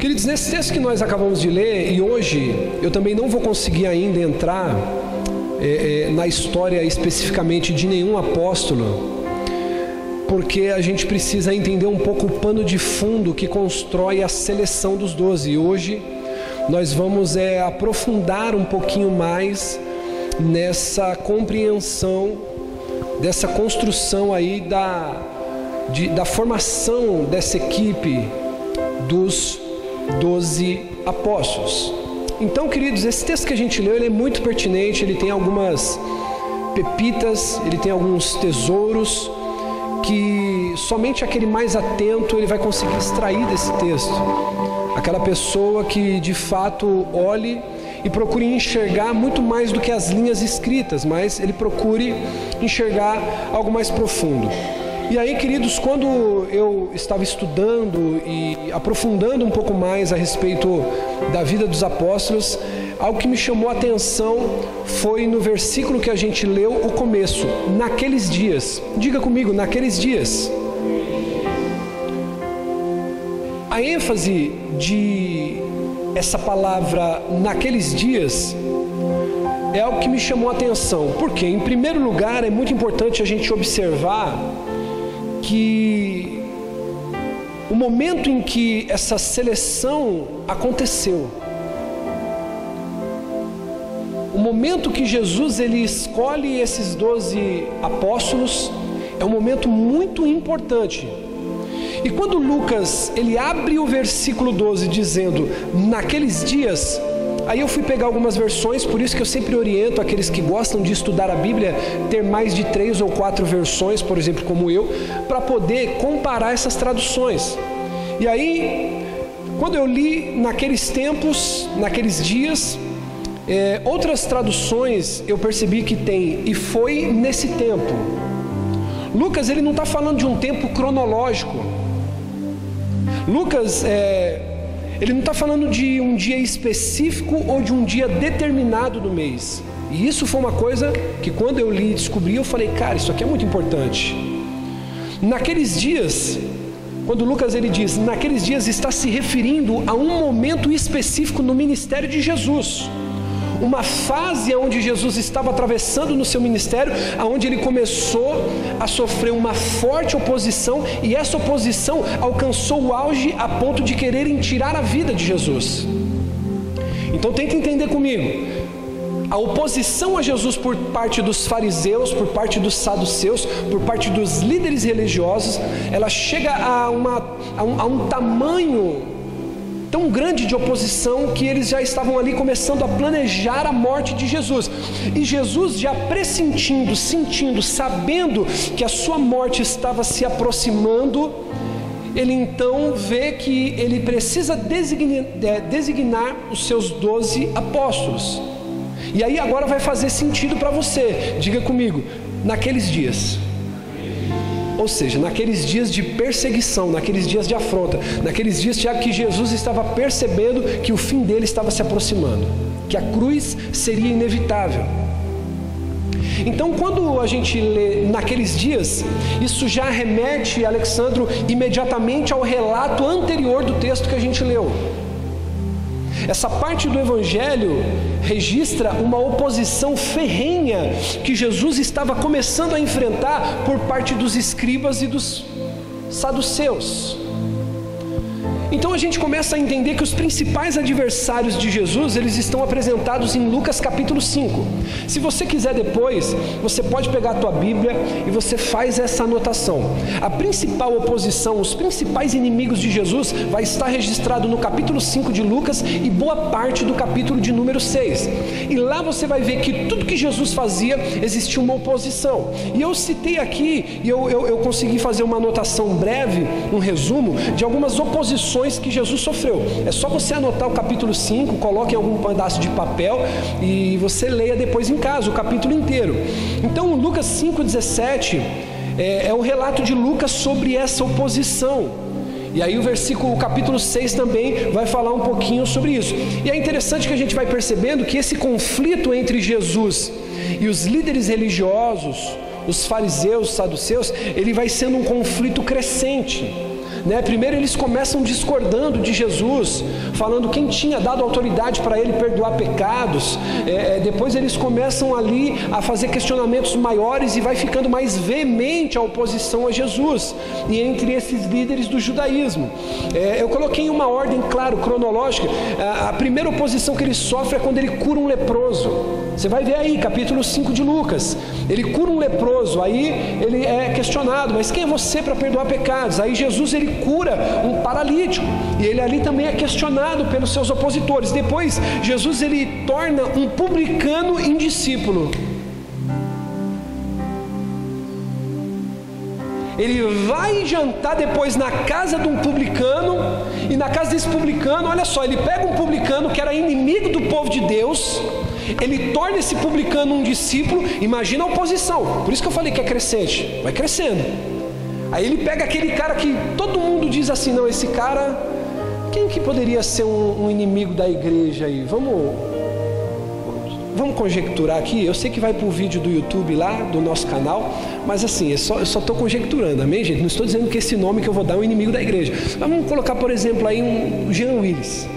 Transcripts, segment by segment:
Queridos, nesse texto que nós acabamos de ler, e hoje eu também não vou conseguir ainda entrar é, é, na história especificamente de nenhum apóstolo, porque a gente precisa entender um pouco o pano de fundo que constrói a seleção dos doze. E hoje nós vamos é, aprofundar um pouquinho mais nessa compreensão, dessa construção aí da, de, da formação dessa equipe dos doze apóstolos. Então, queridos, esse texto que a gente leu ele é muito pertinente, ele tem algumas pepitas, ele tem alguns tesouros que somente aquele mais atento ele vai conseguir extrair desse texto. Aquela pessoa que de fato olhe e procure enxergar muito mais do que as linhas escritas, mas ele procure enxergar algo mais profundo. E aí, queridos, quando eu estava estudando e aprofundando um pouco mais a respeito da vida dos apóstolos, algo que me chamou a atenção foi no versículo que a gente leu o começo, naqueles dias. Diga comigo, naqueles dias. A ênfase de essa palavra naqueles dias é algo que me chamou a atenção, porque, em primeiro lugar, é muito importante a gente observar que o momento em que essa seleção aconteceu, o momento que Jesus ele escolhe esses doze apóstolos é um momento muito importante. E quando Lucas ele abre o versículo 12 dizendo naqueles dias Aí eu fui pegar algumas versões, por isso que eu sempre oriento aqueles que gostam de estudar a Bíblia ter mais de três ou quatro versões, por exemplo, como eu, para poder comparar essas traduções. E aí, quando eu li naqueles tempos, naqueles dias, é, outras traduções eu percebi que tem e foi nesse tempo. Lucas ele não está falando de um tempo cronológico. Lucas é, ele não está falando de um dia específico ou de um dia determinado do mês. E isso foi uma coisa que quando eu li e descobri, eu falei, cara, isso aqui é muito importante. Naqueles dias, quando Lucas ele diz, naqueles dias está se referindo a um momento específico no ministério de Jesus uma fase onde Jesus estava atravessando no seu ministério, aonde ele começou a sofrer uma forte oposição e essa oposição alcançou o auge a ponto de quererem tirar a vida de Jesus. Então tenta entender comigo. A oposição a Jesus por parte dos fariseus, por parte dos saduceus, por parte dos líderes religiosos, ela chega a, uma, a, um, a um tamanho tão grande de oposição que eles já estavam ali começando a planejar a morte de Jesus. E Jesus, já pressentindo, sentindo, sabendo que a sua morte estava se aproximando, ele então vê que ele precisa designar, é, designar os seus doze apóstolos. E aí agora vai fazer sentido para você. Diga comigo, naqueles dias ou seja, naqueles dias de perseguição, naqueles dias de afronta, naqueles dias, Tiago, que Jesus estava percebendo que o fim dele estava se aproximando, que a cruz seria inevitável. Então, quando a gente lê naqueles dias, isso já remete, Alexandro, imediatamente ao relato anterior do texto que a gente leu. Essa parte do Evangelho registra uma oposição ferrenha que Jesus estava começando a enfrentar por parte dos escribas e dos saduceus. Então a gente começa a entender que os principais adversários de Jesus, eles estão apresentados em Lucas capítulo 5. Se você quiser depois, você pode pegar a tua Bíblia e você faz essa anotação. A principal oposição, os principais inimigos de Jesus vai estar registrado no capítulo 5 de Lucas e boa parte do capítulo de número 6. E lá você vai ver que tudo que Jesus fazia existia uma oposição. E eu citei aqui, e eu, eu, eu consegui fazer uma anotação breve, um resumo, de algumas oposições que Jesus sofreu. É só você anotar o capítulo 5, coloque em algum pedaço de papel e você leia depois em casa o capítulo inteiro. Então, Lucas 5,17 é, é o relato de Lucas sobre essa oposição. E aí o versículo, o capítulo 6 também vai falar um pouquinho sobre isso. E é interessante que a gente vai percebendo que esse conflito entre Jesus e os líderes religiosos, os fariseus, os saduceus, ele vai sendo um conflito crescente. Né? Primeiro eles começam discordando de Jesus, falando quem tinha dado autoridade para ele perdoar pecados. É, é, depois eles começam ali a fazer questionamentos maiores e vai ficando mais veemente a oposição a Jesus. E entre esses líderes do judaísmo, é, eu coloquei uma ordem, claro, cronológica. A, a primeira oposição que ele sofre é quando ele cura um leproso. Você vai ver aí, capítulo 5 de Lucas. Ele cura um leproso, aí ele é questionado, mas quem é você para perdoar pecados? Aí Jesus ele cura um paralítico, e ele ali também é questionado pelos seus opositores. Depois, Jesus ele torna um publicano indiscípulo. Ele vai jantar depois na casa de um publicano, e na casa desse publicano, olha só, ele pega um publicano que era inimigo do povo de Deus, ele torna esse publicano um discípulo, imagina a oposição, por isso que eu falei que é crescente, vai crescendo. Aí ele pega aquele cara que todo mundo diz assim: não, esse cara, quem que poderia ser um, um inimigo da igreja aí? Vamos, vamos conjecturar aqui. Eu sei que vai para o vídeo do YouTube lá, do nosso canal, mas assim, eu só estou conjecturando, amém, gente? Não estou dizendo que esse nome que eu vou dar é um inimigo da igreja. Vamos colocar, por exemplo, aí um Jean Willis.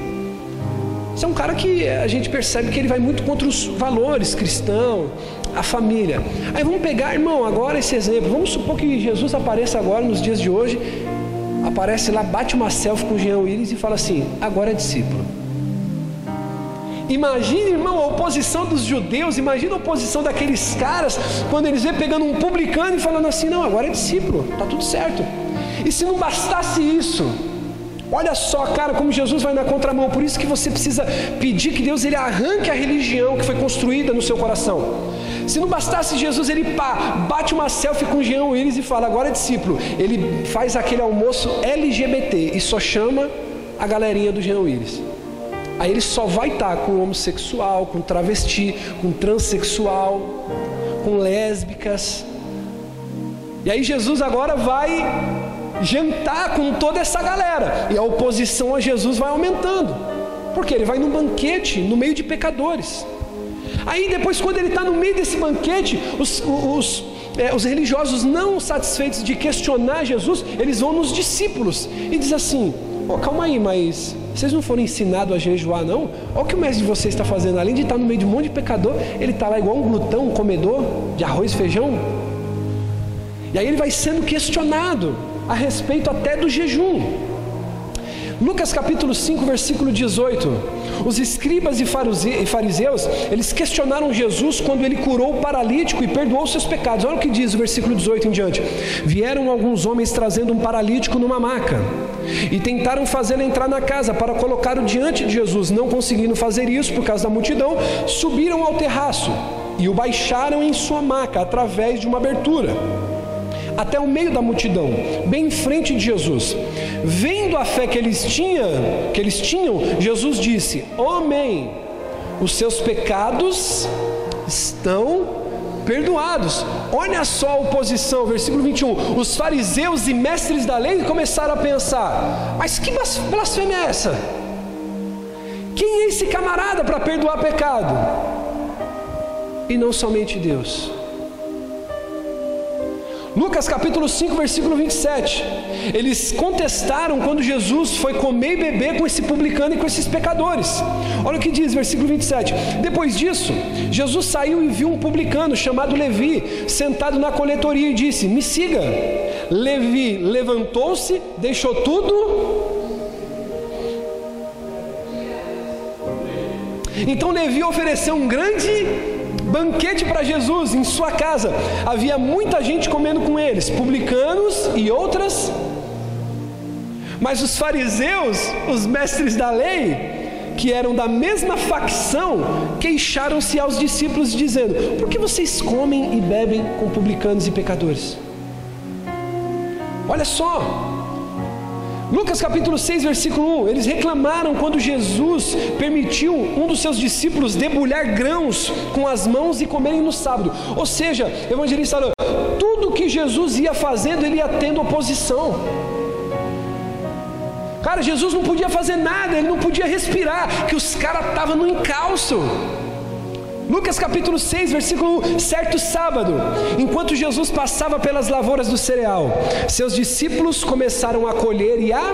Esse é um cara que a gente percebe que ele vai muito contra os valores cristãos, a família. Aí vamos pegar, irmão, agora esse exemplo. Vamos supor que Jesus apareça agora nos dias de hoje, aparece lá, bate uma selfie com o Jean Willis e fala assim: agora é discípulo. Imagine, irmão, a oposição dos judeus, imagina a oposição daqueles caras, quando eles vê pegando um publicano e falando assim: não, agora é discípulo, está tudo certo. E se não bastasse isso, Olha só, cara, como Jesus vai na contramão. Por isso que você precisa pedir que Deus ele arranque a religião que foi construída no seu coração. Se não bastasse Jesus, ele pá, bate uma selfie com Jean Willis e fala, agora é discípulo. Ele faz aquele almoço LGBT e só chama a galerinha do Jean Willis. Aí ele só vai estar com homossexual, com travesti, com transexual, com lésbicas. E aí Jesus agora vai jantar com toda essa galera. E a oposição a Jesus vai aumentando. Porque ele vai num banquete no meio de pecadores. Aí depois, quando ele está no meio desse banquete, os, os, é, os religiosos não satisfeitos de questionar Jesus, eles vão nos discípulos e diz assim: oh, calma aí, mas vocês não foram ensinados a jejuar, não? Olha o que o mestre de vocês está fazendo. Além de estar tá no meio de um monte de pecador, ele está lá igual um glutão, um comedor de arroz e feijão. E aí ele vai sendo questionado a respeito até do jejum. Lucas capítulo 5, versículo 18. Os escribas e fariseus, eles questionaram Jesus quando ele curou o paralítico e perdoou seus pecados. Olha o que diz o versículo 18 em diante. Vieram alguns homens trazendo um paralítico numa maca e tentaram fazê-lo entrar na casa para colocá-lo diante de Jesus. Não conseguindo fazer isso por causa da multidão, subiram ao terraço e o baixaram em sua maca através de uma abertura até o meio da multidão, bem em frente de Jesus. Vendo a fé que eles tinham, que eles tinham, Jesus disse: Homem, os seus pecados estão perdoados. Olha só a oposição, versículo 21. Os fariseus e mestres da lei começaram a pensar: Mas que blasfêmia é essa? Quem é esse camarada para perdoar pecado? E não somente Deus. Lucas capítulo 5, versículo 27. Eles contestaram quando Jesus foi comer e beber com esse publicano e com esses pecadores. Olha o que diz, versículo 27. Depois disso, Jesus saiu e viu um publicano chamado Levi sentado na coletoria e disse: Me siga. Levi levantou-se, deixou tudo Então Levi ofereceu um grande banquete para Jesus em sua casa. Havia muita gente comendo com eles, publicanos e outras. Mas os fariseus, os mestres da lei, que eram da mesma facção, queixaram-se aos discípulos, dizendo: Por que vocês comem e bebem com publicanos e pecadores? Olha só, Lucas capítulo 6, versículo 1. Eles reclamaram quando Jesus permitiu um dos seus discípulos debulhar grãos com as mãos e comerem no sábado. Ou seja, evangelista, tudo que Jesus ia fazendo, ele ia tendo oposição. Cara, Jesus não podia fazer nada, ele não podia respirar, que os caras estavam no encalço. Lucas capítulo 6, versículo 1: Certo sábado, enquanto Jesus passava pelas lavouras do cereal, seus discípulos começaram a colher e a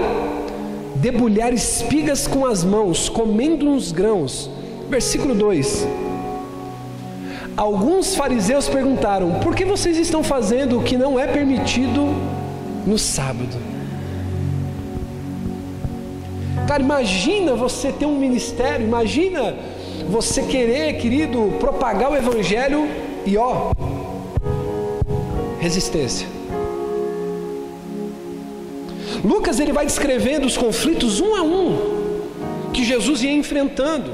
debulhar espigas com as mãos, comendo uns grãos. Versículo 2: Alguns fariseus perguntaram: Por que vocês estão fazendo o que não é permitido no sábado? Cara, imagina você ter um ministério, imagina você querer, querido, propagar o Evangelho e ó, resistência. Lucas ele vai descrevendo os conflitos um a um que Jesus ia enfrentando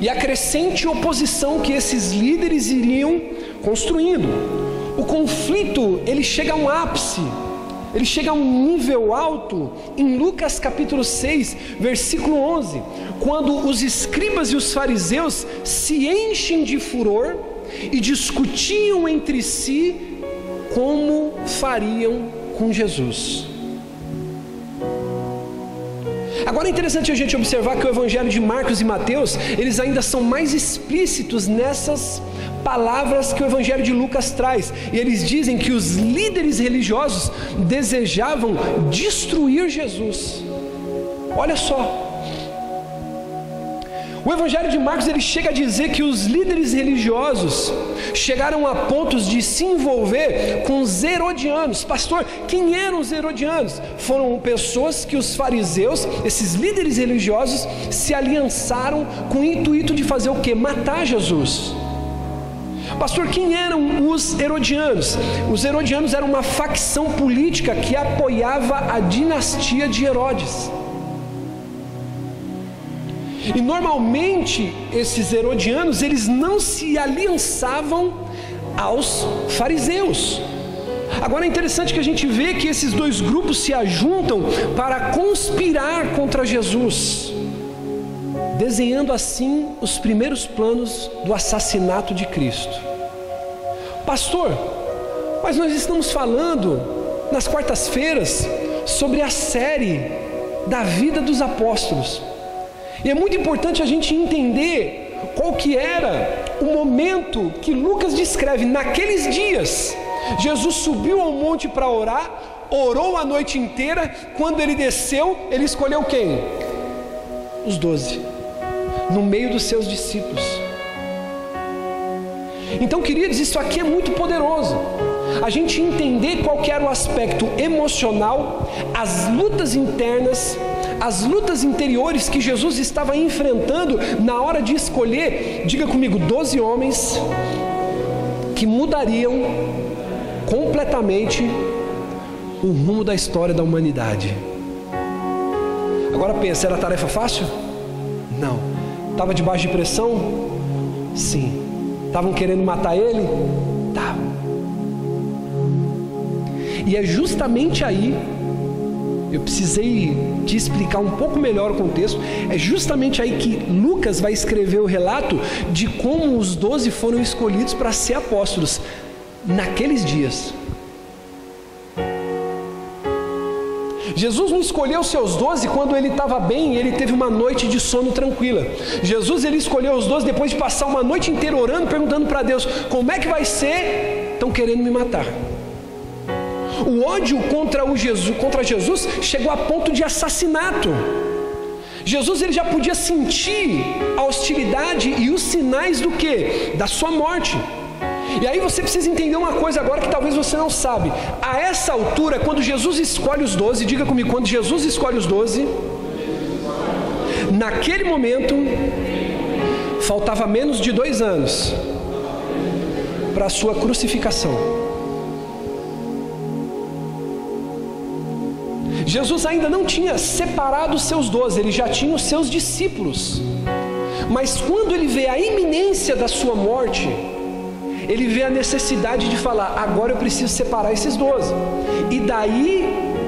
e a crescente oposição que esses líderes iriam construindo. O conflito ele chega a um ápice ele chega a um nível alto em Lucas capítulo 6, versículo 11, quando os escribas e os fariseus se enchem de furor e discutiam entre si como fariam com Jesus. Agora é interessante a gente observar que o evangelho de Marcos e Mateus, eles ainda são mais explícitos nessas palavras que o Evangelho de Lucas traz. E eles dizem que os líderes religiosos desejavam destruir Jesus. Olha só. O Evangelho de Marcos ele chega a dizer que os líderes religiosos chegaram a pontos de se envolver com os herodianos. Pastor, quem eram os herodianos? Foram pessoas que os fariseus, esses líderes religiosos, se aliançaram com o intuito de fazer o que? Matar Jesus. Pastor, quem eram os Herodianos? Os Herodianos eram uma facção política que apoiava a dinastia de Herodes. E normalmente esses herodianos, eles não se aliançavam aos fariseus. Agora é interessante que a gente vê que esses dois grupos se ajuntam para conspirar contra Jesus desenhando assim os primeiros planos do assassinato de Cristo. Pastor, mas nós estamos falando nas quartas-feiras sobre a série da vida dos apóstolos. E é muito importante a gente entender qual que era o momento que Lucas descreve naqueles dias. Jesus subiu ao monte para orar, orou a noite inteira, quando ele desceu, ele escolheu quem? Os doze no meio dos seus discípulos. Então, queridos, isso aqui é muito poderoso. A gente entender qual era o aspecto emocional, as lutas internas, as lutas interiores que Jesus estava enfrentando na hora de escolher, diga comigo, doze homens que mudariam completamente o rumo da história da humanidade. Agora pensa, era tarefa fácil? Não. Estava debaixo de pressão? Sim. Estavam querendo matar ele? Tá. E é justamente aí, eu precisei te explicar um pouco melhor o contexto, é justamente aí que Lucas vai escrever o relato de como os doze foram escolhidos para ser apóstolos naqueles dias. Jesus não escolheu seus doze quando ele estava bem e ele teve uma noite de sono tranquila. Jesus ele escolheu os doze depois de passar uma noite inteira orando, perguntando para Deus: como é que vai ser? Estão querendo me matar. O ódio contra, o Jesus, contra Jesus chegou a ponto de assassinato. Jesus ele já podia sentir a hostilidade e os sinais do que? Da sua morte. E aí você precisa entender uma coisa agora que talvez você não sabe. A essa altura, quando Jesus escolhe os doze, diga comigo, quando Jesus escolhe os doze, naquele momento, faltava menos de dois anos para a sua crucificação. Jesus ainda não tinha separado os seus doze, ele já tinha os seus discípulos. Mas quando ele vê a iminência da sua morte, ele vê a necessidade de falar: agora eu preciso separar esses doze. E daí,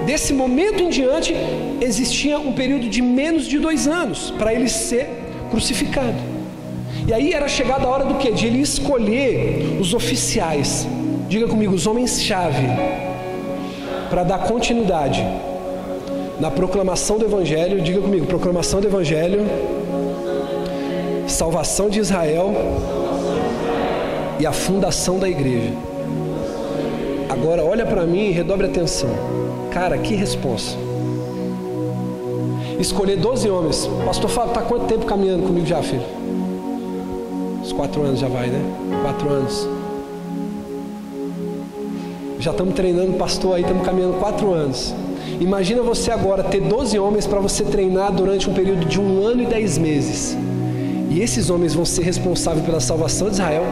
desse momento em diante, existia um período de menos de dois anos para ele ser crucificado. E aí era chegada a hora do que? De ele escolher os oficiais, diga comigo, os homens-chave, para dar continuidade na proclamação do Evangelho, diga comigo, proclamação do Evangelho, salvação de Israel e a fundação da igreja. Agora olha para mim e redobre atenção. Cara, que resposta. Escolher 12 homens. Pastor Fábio, tá quanto tempo caminhando comigo já, filho? Uns quatro anos já vai, né? Quatro anos. Já estamos treinando pastor aí, estamos caminhando quatro anos. Imagina você agora ter 12 homens para você treinar durante um período de um ano e dez meses. E esses homens vão ser responsáveis pela salvação de Israel,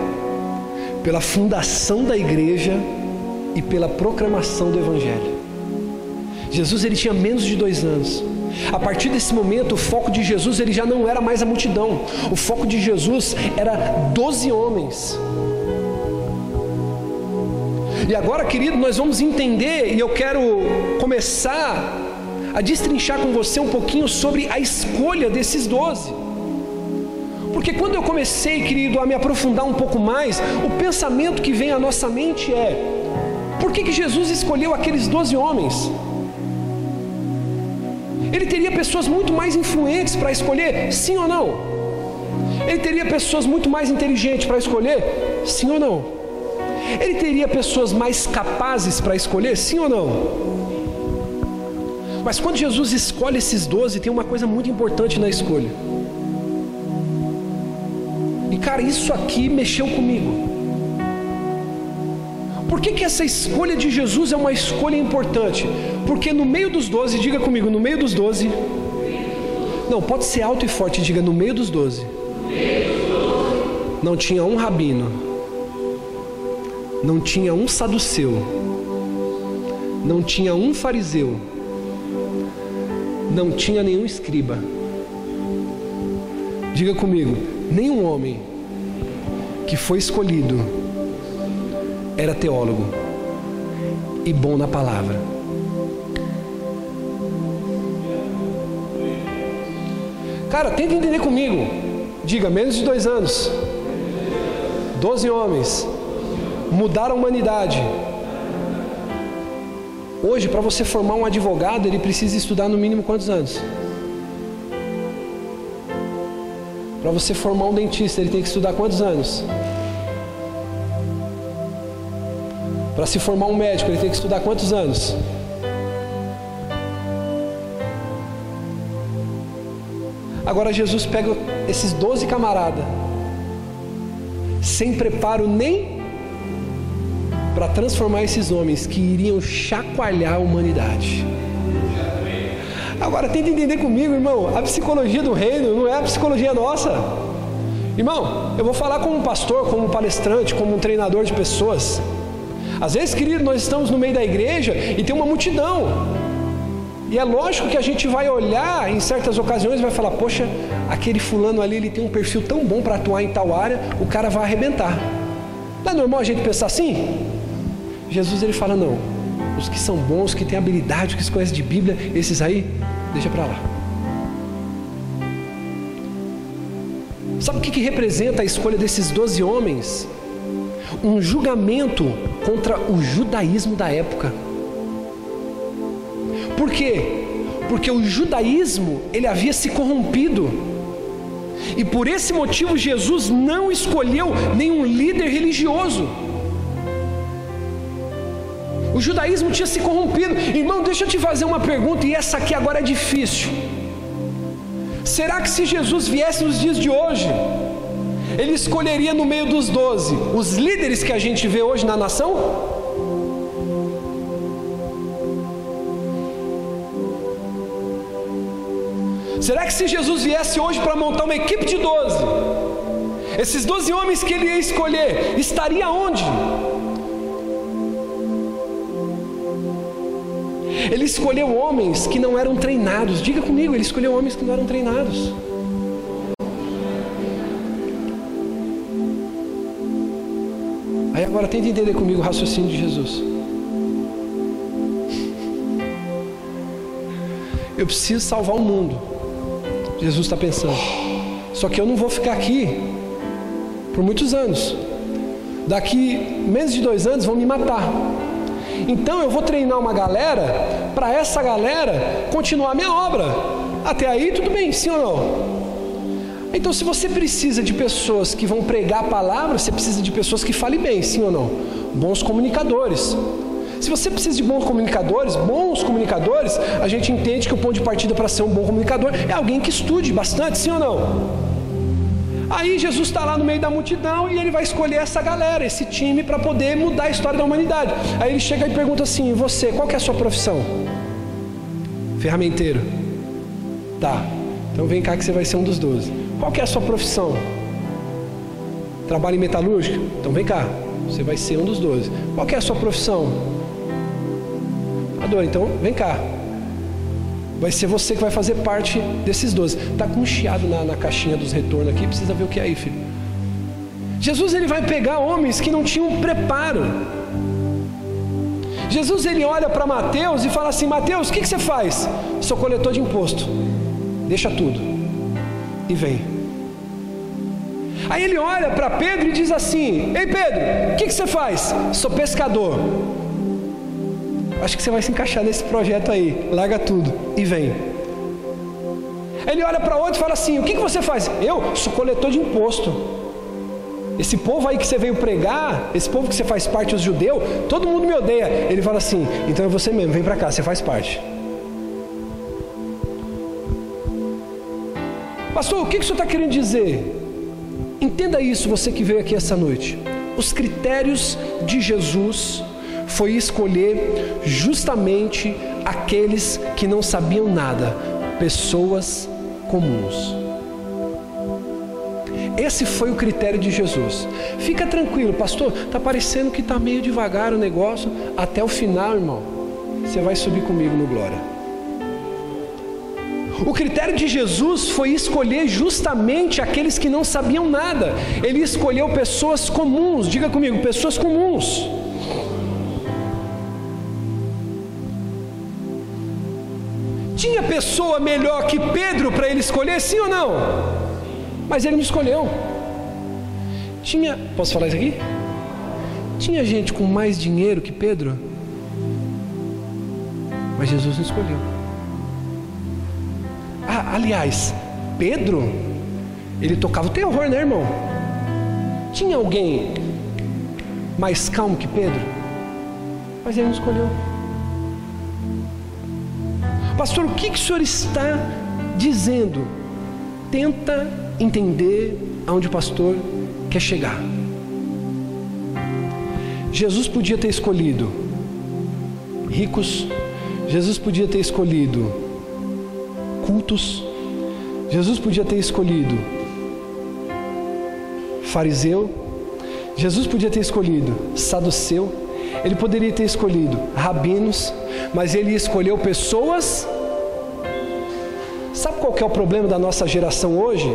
pela fundação da igreja e pela proclamação do Evangelho. Jesus ele tinha menos de dois anos. A partir desse momento, o foco de Jesus ele já não era mais a multidão. O foco de Jesus era doze homens. E agora, querido, nós vamos entender, e eu quero começar a destrinchar com você um pouquinho sobre a escolha desses doze. Porque quando eu comecei, querido, a me aprofundar um pouco mais, o pensamento que vem à nossa mente é: por que, que Jesus escolheu aqueles doze homens? Ele teria pessoas muito mais influentes para escolher, sim ou não? Ele teria pessoas muito mais inteligentes para escolher, sim ou não? Ele teria pessoas mais capazes para escolher, sim ou não? Mas quando Jesus escolhe esses doze, tem uma coisa muito importante na escolha. E cara, isso aqui mexeu comigo. Por que, que essa escolha de Jesus é uma escolha importante? Porque no meio dos doze, diga comigo, no meio dos doze. Não, pode ser alto e forte, diga no meio dos doze. Não tinha um rabino não tinha um saduceu, não tinha um fariseu, não tinha nenhum escriba. Diga comigo, nenhum homem que foi escolhido era teólogo e bom na palavra. Cara, tenta entender comigo. Diga, menos de dois anos. Doze homens mudar a humanidade. Hoje, para você formar um advogado, ele precisa estudar no mínimo quantos anos? Para você formar um dentista, ele tem que estudar quantos anos? Para se formar um médico, ele tem que estudar quantos anos? Agora Jesus pega esses doze camaradas, sem preparo nem para transformar esses homens que iriam chacoalhar a humanidade. Agora tenta entender comigo, irmão, a psicologia do reino não é a psicologia nossa. Irmão, eu vou falar como pastor, como palestrante, como um treinador de pessoas. Às vezes, querido, nós estamos no meio da igreja e tem uma multidão. E é lógico que a gente vai olhar em certas ocasiões e vai falar: Poxa, aquele fulano ali ele tem um perfil tão bom para atuar em tal área, o cara vai arrebentar. Não é normal a gente pensar assim? Jesus ele fala: não, os que são bons, que têm habilidade, que se conhecem de Bíblia, esses aí, deixa para lá. Sabe o que, que representa a escolha desses doze homens? Um julgamento contra o judaísmo da época. Por quê? Porque o judaísmo ele havia se corrompido. E por esse motivo Jesus não escolheu nenhum líder religioso. O judaísmo tinha se corrompido. Irmão, deixa eu te fazer uma pergunta, e essa aqui agora é difícil. Será que se Jesus viesse nos dias de hoje, ele escolheria no meio dos doze os líderes que a gente vê hoje na nação? Será que se Jesus viesse hoje para montar uma equipe de doze, esses doze homens que ele ia escolher, estaria onde? Ele escolheu homens que não eram treinados. Diga comigo, ele escolheu homens que não eram treinados. Aí agora tenta entender comigo o raciocínio de Jesus. Eu preciso salvar o mundo. Jesus está pensando. Só que eu não vou ficar aqui por muitos anos. Daqui menos de dois anos vão me matar. Então eu vou treinar uma galera para essa galera continuar minha obra. Até aí tudo bem, sim ou não? Então, se você precisa de pessoas que vão pregar a palavra, você precisa de pessoas que falem bem, sim ou não? Bons comunicadores. Se você precisa de bons comunicadores, bons comunicadores, a gente entende que o ponto de partida para ser um bom comunicador é alguém que estude bastante, sim ou não? Aí Jesus está lá no meio da multidão e ele vai escolher essa galera, esse time, para poder mudar a história da humanidade. Aí ele chega e pergunta assim: você, qual que é a sua profissão? Ferramenteiro. Tá. Então vem cá que você vai ser um dos doze. Qual que é a sua profissão? Trabalho em metalúrgica? Então vem cá, você vai ser um dos doze. Qual que é a sua profissão? Ador, então vem cá. Vai ser você que vai fazer parte desses doze. Está com um chiado na, na caixinha dos retornos aqui, precisa ver o que é aí, filho. Jesus ele vai pegar homens que não tinham preparo. Jesus ele olha para Mateus e fala assim: Mateus, o que, que você faz? Sou coletor de imposto. Deixa tudo e vem. Aí ele olha para Pedro e diz assim: Ei Pedro, o que, que você faz? Sou pescador. Acho que você vai se encaixar nesse projeto aí. Larga tudo e vem. Ele olha para outro e fala assim: O que, que você faz? Eu sou coletor de imposto. Esse povo aí que você veio pregar, esse povo que você faz parte, os judeus, todo mundo me odeia. Ele fala assim: Então é você mesmo, vem para cá, você faz parte. Pastor, o que, que o senhor está querendo dizer? Entenda isso, você que veio aqui essa noite. Os critérios de Jesus foi escolher justamente aqueles que não sabiam nada, pessoas comuns. Esse foi o critério de Jesus. Fica tranquilo, pastor, está parecendo que está meio devagar o negócio. Até o final, irmão, você vai subir comigo no glória. O critério de Jesus foi escolher justamente aqueles que não sabiam nada. Ele escolheu pessoas comuns. Diga comigo, pessoas comuns. Tinha pessoa melhor que Pedro para ele escolher, sim ou não? Mas ele não escolheu. Tinha, posso falar isso aqui? Tinha gente com mais dinheiro que Pedro, mas Jesus não escolheu. Ah, aliás, Pedro, ele tocava o terror, né, irmão? Tinha alguém mais calmo que Pedro, mas ele não escolheu. Pastor, o que, que o senhor está dizendo? Tenta entender aonde o pastor quer chegar. Jesus podia ter escolhido ricos, Jesus podia ter escolhido cultos, Jesus podia ter escolhido fariseu, Jesus podia ter escolhido saduceu, ele poderia ter escolhido rabinos, mas ele escolheu pessoas que é o problema da nossa geração hoje?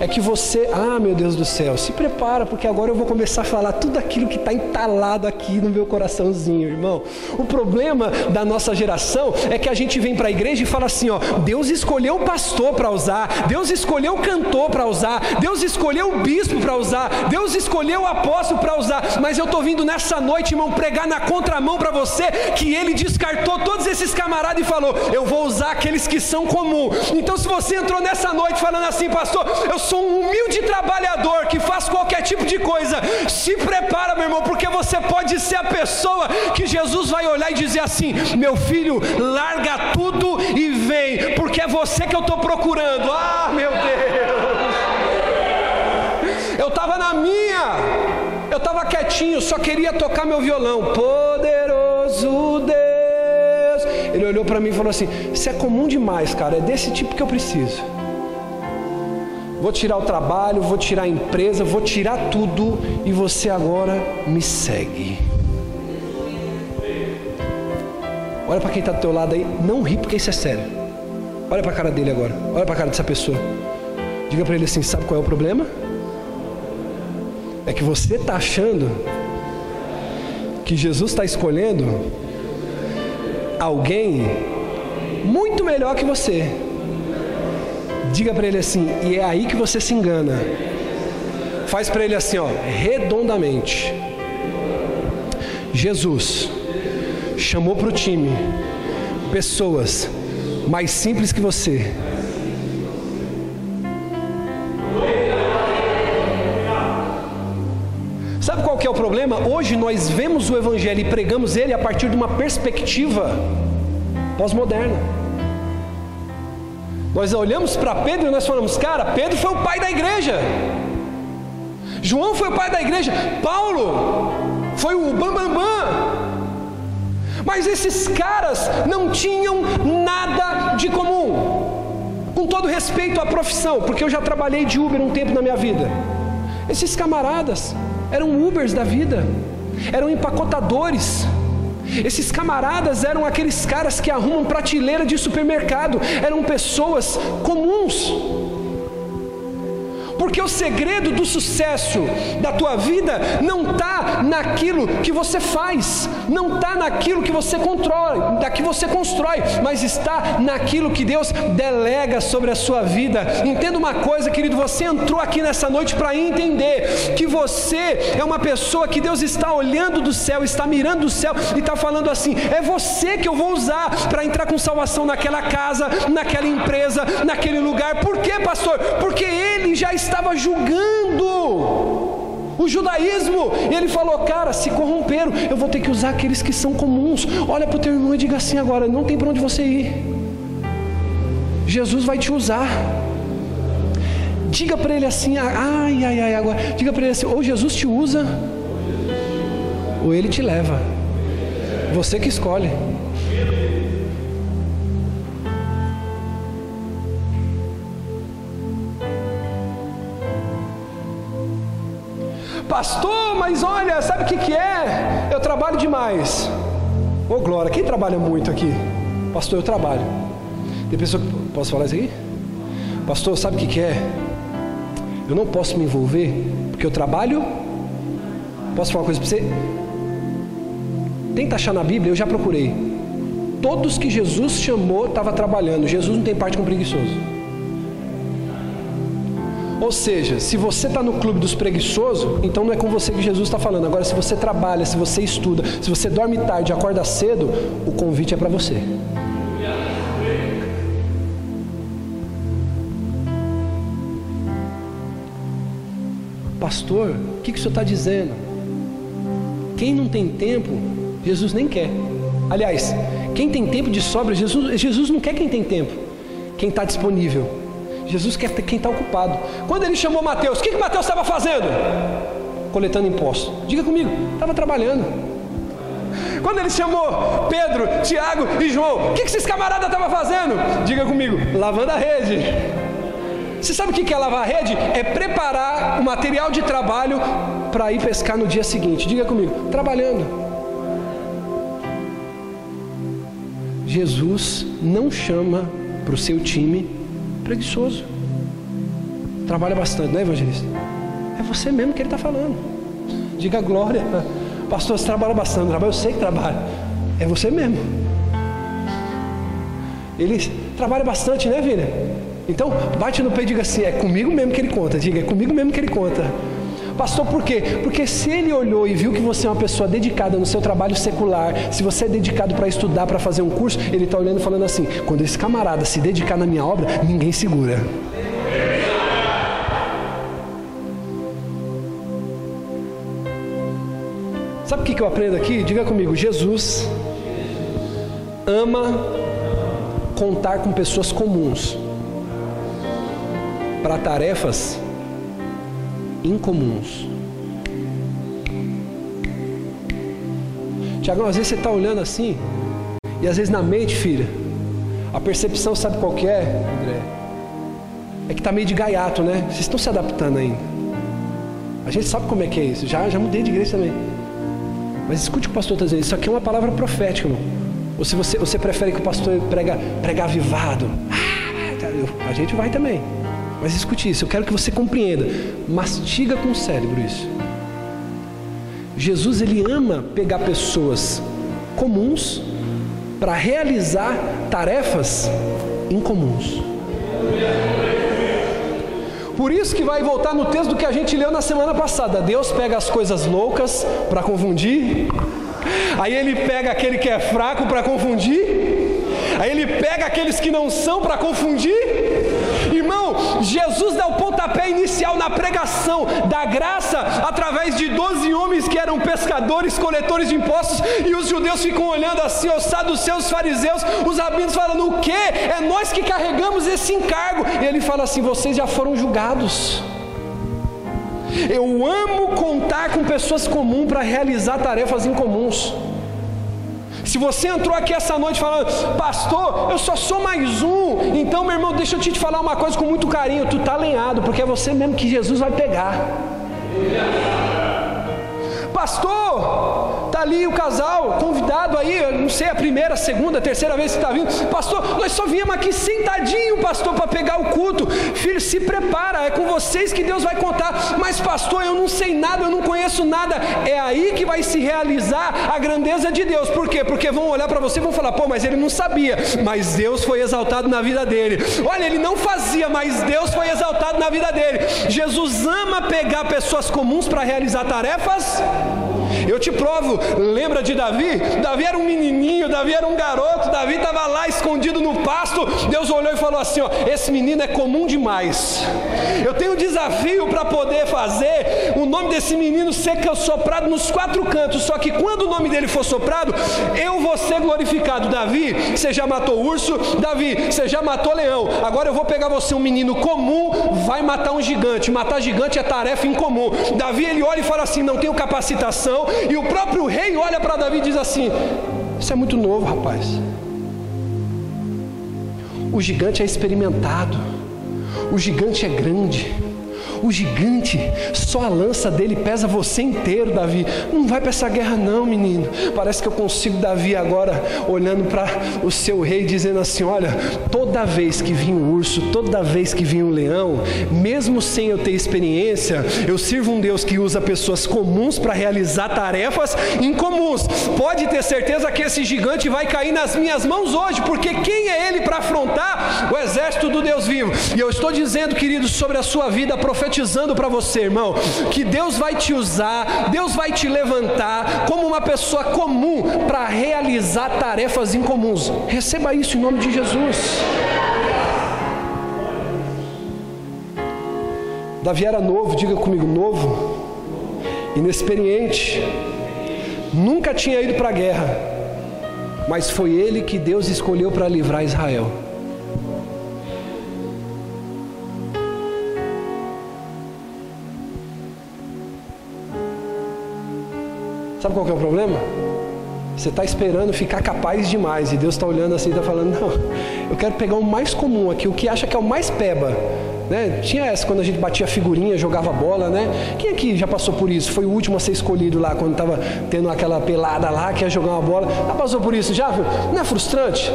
É que você, ah meu Deus do céu, se prepara, porque agora eu vou começar a falar tudo aquilo que está entalado aqui no meu coraçãozinho, irmão. O problema da nossa geração é que a gente vem para a igreja e fala assim: ó, Deus escolheu o pastor para usar, Deus escolheu o cantor para usar, Deus escolheu o bispo para usar, Deus escolheu o apóstolo para usar, mas eu estou vindo nessa noite, irmão, pregar na contramão para você que ele descartou todos esses camaradas e falou: eu vou usar aqueles que são comuns. Então, se você entrou nessa noite falando assim, pastor, eu sou um humilde trabalhador que faz qualquer tipo de coisa, se prepara, meu irmão, porque você pode ser a pessoa que Jesus vai olhar e dizer assim: meu filho, larga tudo e vem, porque é você que eu estou procurando. Ah, meu Deus! Eu estava na minha, eu estava quietinho, só queria tocar meu violão. Poderoso Deus. Ele olhou para mim e falou assim: Isso é comum demais, cara. É desse tipo que eu preciso. Vou tirar o trabalho, vou tirar a empresa, vou tirar tudo e você agora me segue. Olha para quem está do teu lado aí, não ri porque isso é sério. Olha para a cara dele agora, olha para a cara dessa pessoa. Diga para ele assim: sabe qual é o problema? É que você está achando que Jesus está escolhendo alguém muito melhor que você. Diga para ele assim, e é aí que você se engana. Faz para ele assim, ó, redondamente. Jesus chamou para o time pessoas mais simples que você. Problema? Hoje nós vemos o Evangelho e pregamos ele a partir de uma perspectiva pós-moderna. Nós olhamos para Pedro e nós falamos, cara, Pedro foi o pai da igreja. João foi o pai da igreja. Paulo foi o bambambam. Bam, bam. Mas esses caras não tinham nada de comum. Com todo respeito à profissão, porque eu já trabalhei de Uber um tempo na minha vida. Esses camaradas eram Ubers da vida, eram empacotadores. Esses camaradas eram aqueles caras que arrumam prateleira de supermercado, eram pessoas comuns. Porque o segredo do sucesso da tua vida não está naquilo que você faz, não está naquilo que você controla, da que você constrói, mas está naquilo que Deus delega sobre a sua vida. Entenda uma coisa, querido, você entrou aqui nessa noite para entender que você é uma pessoa que Deus está olhando do céu, está mirando do céu e está falando assim: é você que eu vou usar para entrar com salvação naquela casa, naquela empresa, naquele lugar. Por quê, pastor? Porque Ele já está estava julgando o judaísmo, e ele falou: Cara, se corromperam, eu vou ter que usar aqueles que são comuns. Olha para o teu irmão e diga assim agora: não tem para onde você ir. Jesus vai te usar. Diga para ele assim: ai, ai, ai, agora. Diga para ele assim: ou Jesus te usa, ou ele te leva. Você que escolhe. Pastor, mas olha, sabe o que, que é? Eu trabalho demais. Ô oh, Glória, quem trabalha muito aqui? Pastor, eu trabalho. Tem pessoa que. Posso falar isso aqui? Pastor, sabe o que, que é? Eu não posso me envolver porque eu trabalho. Posso falar uma coisa para você? Tenta achar na Bíblia, eu já procurei. Todos que Jesus chamou estavam trabalhando. Jesus não tem parte com preguiçoso. Ou seja, se você está no clube dos preguiçosos, então não é com você que Jesus está falando. Agora, se você trabalha, se você estuda, se você dorme tarde e acorda cedo, o convite é para você. Pastor, o que, que o senhor está dizendo? Quem não tem tempo, Jesus nem quer. Aliás, quem tem tempo de sobra, Jesus, Jesus não quer quem tem tempo, quem está disponível. Jesus quer ter quem está ocupado. Quando ele chamou Mateus, o que, que Mateus estava fazendo? Coletando impostos. Diga comigo, estava trabalhando. Quando ele chamou Pedro, Tiago e João, o que, que esses camaradas estavam fazendo? Diga comigo, lavando a rede. Você sabe o que é lavar a rede? É preparar o material de trabalho para ir pescar no dia seguinte. Diga comigo, trabalhando. Jesus não chama para o seu time preguiçoso. Trabalha bastante, não é, evangelista? É você mesmo que ele está falando. Diga glória. Pastor, você trabalha bastante. Eu sei que trabalha. É você mesmo. Ele trabalha bastante, né, filha? Então, bate no peito e diga assim: é comigo mesmo que ele conta. Diga, é comigo mesmo que ele conta. Pastor, por quê? Porque se ele olhou e viu que você é uma pessoa dedicada no seu trabalho secular, se você é dedicado para estudar, para fazer um curso, ele está olhando e falando assim: quando esse camarada se dedicar na minha obra, ninguém segura. Sabe o que eu aprendo aqui? Diga comigo: Jesus ama contar com pessoas comuns para tarefas incomuns. Tiagão, às vezes você está olhando assim, e às vezes na mente, filha, a percepção sabe qual que é, André? É que está meio de gaiato, né? Vocês estão se adaptando ainda. A gente sabe como é que é isso. Já, já mudei de igreja também. Mas escute o que o pastor está dizendo. Isso aqui é uma palavra profética, irmão. Ou se você, você prefere que o pastor prega, prega avivado. Ah, a gente vai também. Mas escute isso, eu quero que você compreenda. Mastiga com o cérebro isso. Jesus ele ama pegar pessoas comuns para realizar tarefas incomuns. Por isso que vai voltar no texto do que a gente leu na semana passada. Deus pega as coisas loucas para confundir. Aí ele pega aquele que é fraco para confundir. Aí ele pega aqueles que não são para confundir. Jesus dá o pontapé inicial na pregação da graça através de doze homens que eram pescadores, coletores de impostos, e os judeus ficam olhando assim, os saduceus, fariseus, os rabinos falando: o que? É nós que carregamos esse encargo. E ele fala assim: vocês já foram julgados. Eu amo contar com pessoas comuns para realizar tarefas incomuns. Se você entrou aqui essa noite falando, pastor, eu só sou mais um, então meu irmão, deixa eu te falar uma coisa com muito carinho, tu está alinhado, porque é você mesmo que Jesus vai pegar. Pastor, ali o casal convidado aí, não sei a primeira, a segunda, a terceira vez que está vindo. Pastor, nós só viemos aqui sentadinho, pastor, para pegar o culto. Filho, se prepara, é com vocês que Deus vai contar. Mas pastor, eu não sei nada, eu não conheço nada. É aí que vai se realizar a grandeza de Deus. Por quê? Porque vão olhar para você e vão falar: "Pô, mas ele não sabia, mas Deus foi exaltado na vida dele". Olha, ele não fazia, mas Deus foi exaltado na vida dele. Jesus ama pegar pessoas comuns para realizar tarefas eu te provo, lembra de Davi? Davi era um menininho, Davi era um garoto, Davi estava lá escondido no pasto. Deus olhou e falou assim: ó, esse menino é comum demais. Eu tenho um desafio para poder fazer o nome desse menino ser soprado nos quatro cantos. Só que quando o nome dele for soprado, eu vou ser glorificado. Davi, você já matou urso, Davi, você já matou leão. Agora eu vou pegar você, um menino comum, vai matar um gigante. Matar gigante é tarefa incomum. Davi ele olha e fala assim: não tenho capacitação e o próprio rei olha para Davi e diz assim: Isso é muito novo, rapaz. O gigante é experimentado, o gigante é grande. O gigante, só a lança dele pesa você inteiro, Davi. Não vai para essa guerra, não, menino. Parece que eu consigo, Davi, agora olhando para o seu rei, dizendo assim: Olha, toda vez que vinha um urso, toda vez que vinha um leão, mesmo sem eu ter experiência, eu sirvo um Deus que usa pessoas comuns para realizar tarefas incomuns. Pode ter certeza que esse gigante vai cair nas minhas mãos hoje, porque quem é ele para afrontar o exército do Deus vivo? E eu estou dizendo, queridos, sobre a sua vida profética profetizando para você, irmão, que Deus vai te usar, Deus vai te levantar como uma pessoa comum para realizar tarefas incomuns. Receba isso em nome de Jesus. Davi era novo, diga comigo, novo, inexperiente, nunca tinha ido para a guerra, mas foi ele que Deus escolheu para livrar Israel. Sabe qual é o problema? Você está esperando ficar capaz demais e Deus está olhando assim e está falando: Não, eu quero pegar o mais comum aqui, o que acha que é o mais peba. Né? Tinha essa quando a gente batia figurinha, jogava bola, né? Quem aqui já passou por isso? Foi o último a ser escolhido lá quando estava tendo aquela pelada lá que ia jogar uma bola. Já passou por isso? Já? Não é frustrante?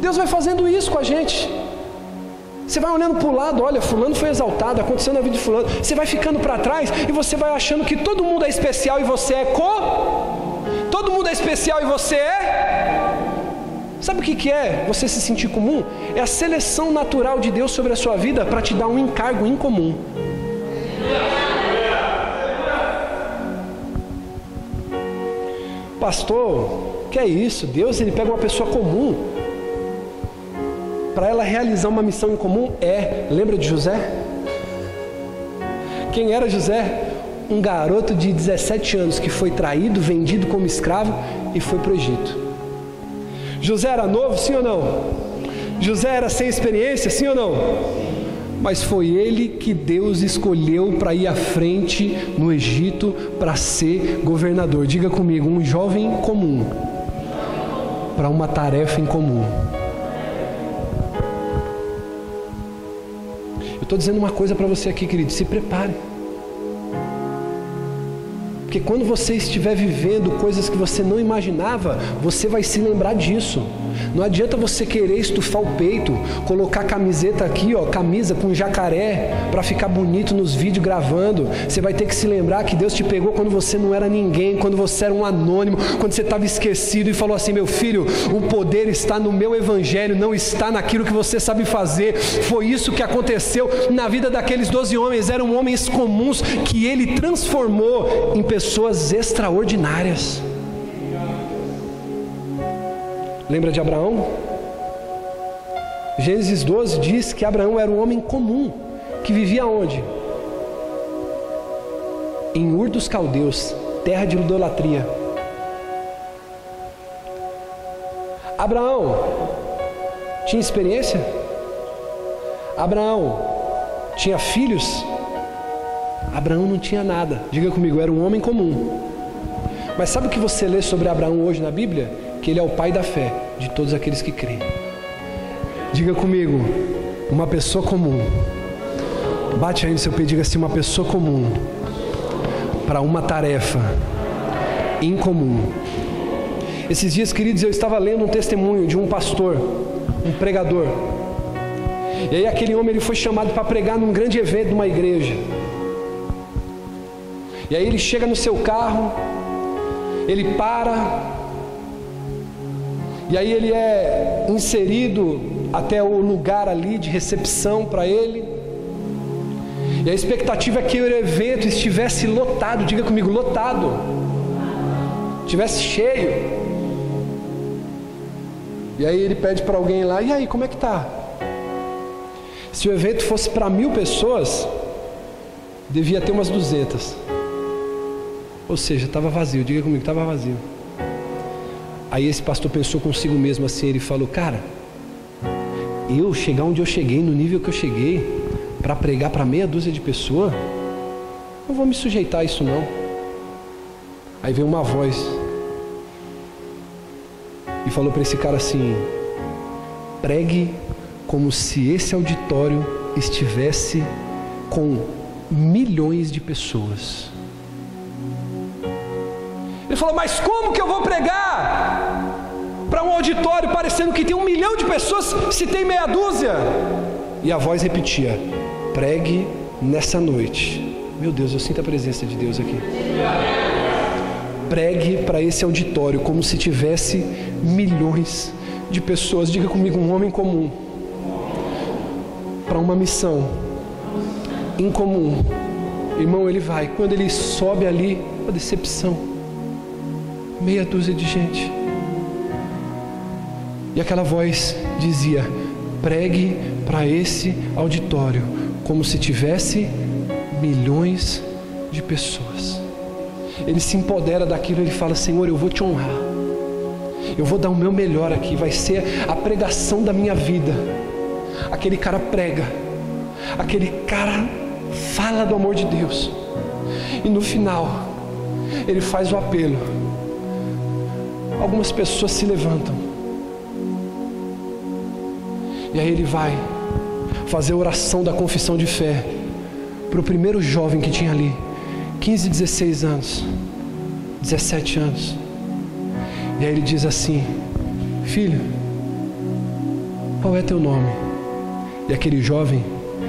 Deus vai fazendo isso com a gente. Você vai olhando para o lado, olha, fulano foi exaltado, aconteceu na vida de fulano. Você vai ficando para trás e você vai achando que todo mundo é especial e você é co. Todo mundo é especial e você é. Sabe o que, que é você se sentir comum? É a seleção natural de Deus sobre a sua vida para te dar um encargo incomum. Pastor, que é isso? Deus ele pega uma pessoa comum para ela realizar uma missão em comum é, lembra de José? Quem era José? Um garoto de 17 anos que foi traído, vendido como escravo e foi para o Egito. José era novo, sim ou não? José era sem experiência, sim ou não? Mas foi ele que Deus escolheu para ir à frente no Egito para ser governador. Diga comigo, um jovem comum para uma tarefa em comum. Estou dizendo uma coisa para você aqui, querido: se prepare. Porque quando você estiver vivendo coisas que você não imaginava, você vai se lembrar disso. Não adianta você querer estufar o peito, colocar camiseta aqui, ó, camisa com jacaré, para ficar bonito nos vídeos gravando. Você vai ter que se lembrar que Deus te pegou quando você não era ninguém, quando você era um anônimo, quando você estava esquecido e falou assim: meu filho, o poder está no meu evangelho, não está naquilo que você sabe fazer. Foi isso que aconteceu na vida daqueles doze homens. Eram homens comuns que ele transformou em pessoas extraordinárias. Lembra de Abraão? Gênesis 12 diz que Abraão era um homem comum, que vivia onde? em Ur dos Caldeus, terra de idolatria. Abraão tinha experiência? Abraão tinha filhos? Abraão não tinha nada. Diga comigo, era um homem comum. Mas sabe o que você lê sobre Abraão hoje na Bíblia? Que ele é o pai da fé de todos aqueles que creem. Diga comigo, uma pessoa comum. Bate aí no seu peito, diga assim: uma pessoa comum para uma tarefa incomum. Esses dias, queridos, eu estava lendo um testemunho de um pastor, um pregador. E aí aquele homem ele foi chamado para pregar num grande evento de uma igreja. E aí ele chega no seu carro, ele para, e aí ele é inserido até o lugar ali de recepção para ele. E a expectativa é que o evento estivesse lotado, diga comigo, lotado. Estivesse cheio. E aí ele pede para alguém lá, e aí, como é que tá? Se o evento fosse para mil pessoas, devia ter umas duzentas. Ou seja, estava vazio. Diga comigo, estava vazio. Aí esse pastor pensou consigo mesmo assim, ele falou, cara, eu chegar onde eu cheguei, no nível que eu cheguei, para pregar para meia dúzia de pessoas, não vou me sujeitar a isso não. Aí veio uma voz e falou para esse cara assim: pregue como se esse auditório estivesse com milhões de pessoas. Ele falou: Mas como que eu vou pregar para um auditório parecendo que tem um milhão de pessoas se tem meia dúzia? E a voz repetia: Pregue nessa noite. Meu Deus, eu sinto a presença de Deus aqui. Pregue para esse auditório como se tivesse milhões de pessoas. Diga comigo, um homem comum. Para uma missão incomum. Irmão, ele vai. Quando ele sobe ali, uma decepção meia dúzia de gente. E aquela voz dizia: pregue para esse auditório, como se tivesse milhões de pessoas. Ele se empodera daquilo, ele fala: Senhor, eu vou te honrar, eu vou dar o meu melhor aqui, vai ser a pregação da minha vida. Aquele cara prega, aquele cara fala do amor de Deus, e no final, ele faz o apelo algumas pessoas se levantam. E aí ele vai fazer a oração da confissão de fé para o primeiro jovem que tinha ali, 15, 16 anos, 17 anos. E aí ele diz assim: Filho, qual é teu nome? E aquele jovem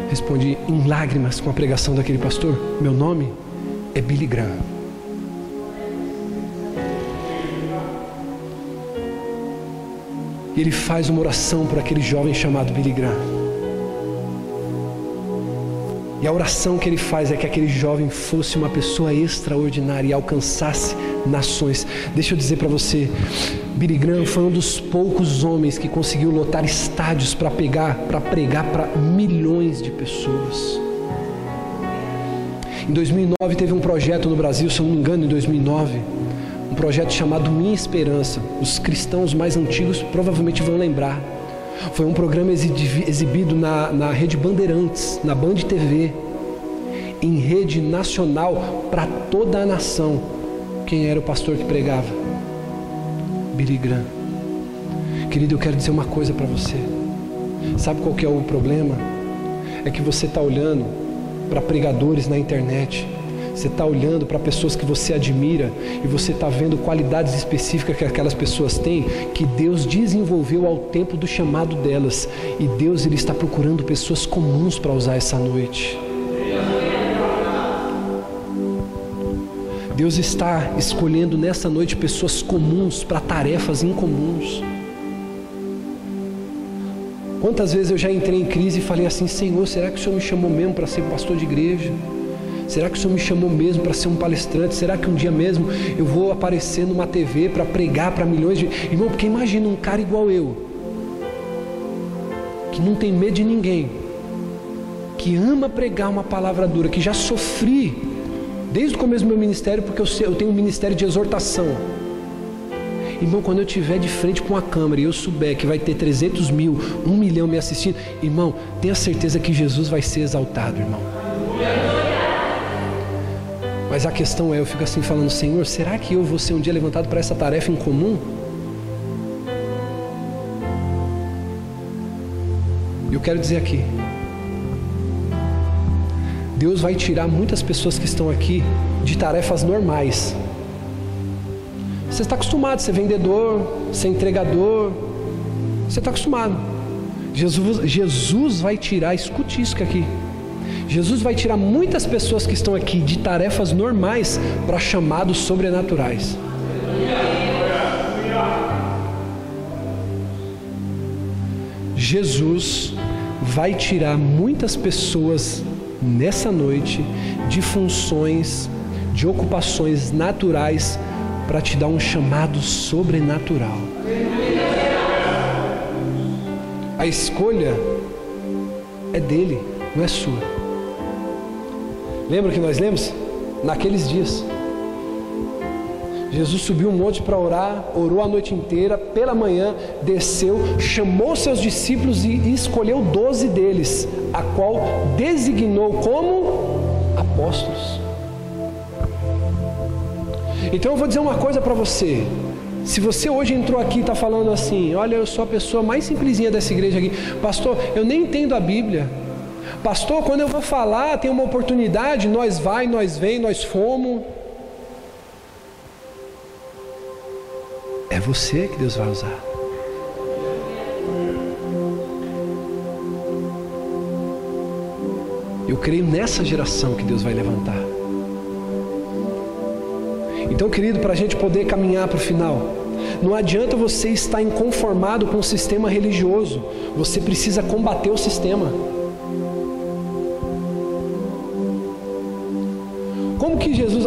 responde em lágrimas com a pregação daquele pastor: Meu nome é Billy Graham. E ele faz uma oração por aquele jovem chamado Billy Graham. E a oração que ele faz é que aquele jovem fosse uma pessoa extraordinária e alcançasse nações. Deixa eu dizer para você, Billy Graham foi um dos poucos homens que conseguiu lotar estádios para pegar, para pregar para milhões de pessoas. Em 2009 teve um projeto no Brasil, se eu não me engano, em 2009 um projeto chamado Minha Esperança. Os cristãos mais antigos provavelmente vão lembrar. Foi um programa exibido na, na rede Bandeirantes, na Band TV, em rede nacional para toda a nação. Quem era o pastor que pregava? Billy Graham. Querido, eu quero dizer uma coisa para você. Sabe qual que é o problema? É que você está olhando para pregadores na internet você está olhando para pessoas que você admira e você está vendo qualidades específicas que aquelas pessoas têm, que Deus desenvolveu ao tempo do chamado delas. E Deus ele está procurando pessoas comuns para usar essa noite. Deus está escolhendo nessa noite pessoas comuns para tarefas incomuns. Quantas vezes eu já entrei em crise e falei assim: Senhor, será que o Senhor me chamou mesmo para ser pastor de igreja? Será que o Senhor me chamou mesmo para ser um palestrante? Será que um dia mesmo eu vou aparecer numa TV para pregar para milhões de. Irmão, porque imagina um cara igual eu, que não tem medo de ninguém, que ama pregar uma palavra dura, que já sofri Desde o começo do meu ministério, porque eu tenho um ministério de exortação. Irmão, quando eu estiver de frente com a câmera e eu souber que vai ter 300 mil, 1 milhão me assistindo, irmão, tenha certeza que Jesus vai ser exaltado, irmão. Mas a questão é, eu fico assim falando, Senhor, será que eu vou ser um dia levantado para essa tarefa em comum? Eu quero dizer aqui, Deus vai tirar muitas pessoas que estão aqui de tarefas normais. Você está acostumado a ser vendedor, ser entregador. Você está acostumado. Jesus, Jesus vai tirar, escute isso aqui. Jesus vai tirar muitas pessoas que estão aqui de tarefas normais para chamados sobrenaturais. Jesus vai tirar muitas pessoas nessa noite de funções, de ocupações naturais para te dar um chamado sobrenatural. A escolha é dele, não é sua. Lembra que nós lemos? Naqueles dias. Jesus subiu um monte para orar, orou a noite inteira, pela manhã desceu, chamou seus discípulos e escolheu doze deles, a qual designou como apóstolos. Então eu vou dizer uma coisa para você. Se você hoje entrou aqui e está falando assim, olha, eu sou a pessoa mais simplesinha dessa igreja aqui, pastor, eu nem entendo a Bíblia. Pastor, quando eu vou falar, tem uma oportunidade, nós vai, nós vem, nós fomos. É você que Deus vai usar. Eu creio nessa geração que Deus vai levantar. Então, querido, para a gente poder caminhar para o final, não adianta você estar inconformado com o sistema religioso, você precisa combater o sistema.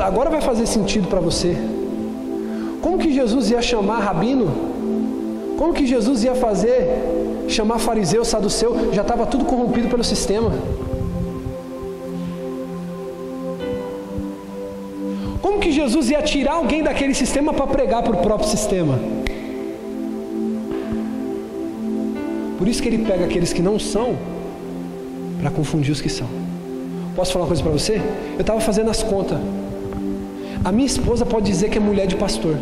Agora vai fazer sentido para você? Como que Jesus ia chamar rabino? Como que Jesus ia fazer? Chamar fariseu, saduceu? Já estava tudo corrompido pelo sistema. Como que Jesus ia tirar alguém daquele sistema para pregar para o próprio sistema? Por isso que ele pega aqueles que não são para confundir os que são. Posso falar uma coisa para você? Eu estava fazendo as contas. A minha esposa pode dizer que é mulher de pastor.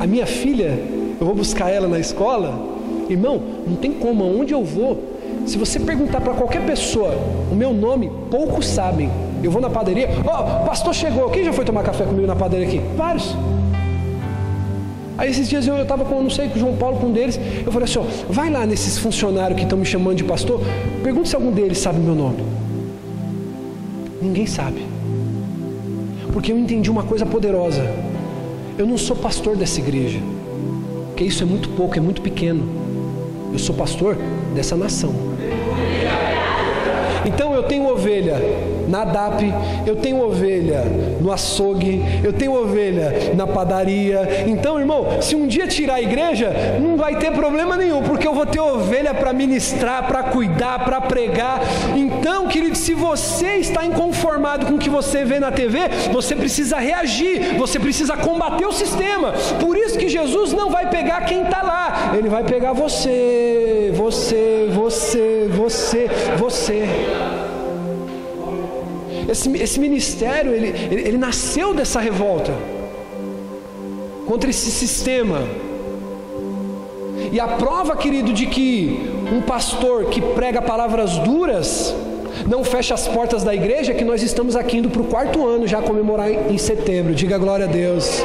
A minha filha, eu vou buscar ela na escola. Irmão, não tem como, aonde eu vou. Se você perguntar para qualquer pessoa o meu nome, poucos sabem. Eu vou na padaria, ó, oh, pastor chegou. Quem já foi tomar café comigo na padaria aqui? Vários. Aí esses dias eu estava com, não sei, com o João Paulo, com um deles. Eu falei assim: ó, vai lá nesses funcionários que estão me chamando de pastor, pergunta se algum deles sabe o meu nome. Ninguém sabe. Porque eu entendi uma coisa poderosa. Eu não sou pastor dessa igreja, porque isso é muito pouco, é muito pequeno. Eu sou pastor dessa nação. Então eu tenho ovelha na DAP, eu tenho ovelha no açougue, eu tenho ovelha na padaria. Então, irmão, se um dia tirar a igreja, não vai ter problema nenhum, porque eu vou ter ovelha para ministrar, para cuidar, para pregar. Então, querido, se você está inconformado com o que você vê na TV, você precisa reagir, você precisa combater o sistema. Por isso que Jesus não vai pegar quem está lá, ele vai pegar você, você, você, você, você. Esse, esse ministério, ele, ele, ele nasceu dessa revolta contra esse sistema. E a prova, querido, de que um pastor que prega palavras duras não fecha as portas da igreja é que nós estamos aqui indo para o quarto ano já comemorar em setembro. Diga glória a Deus.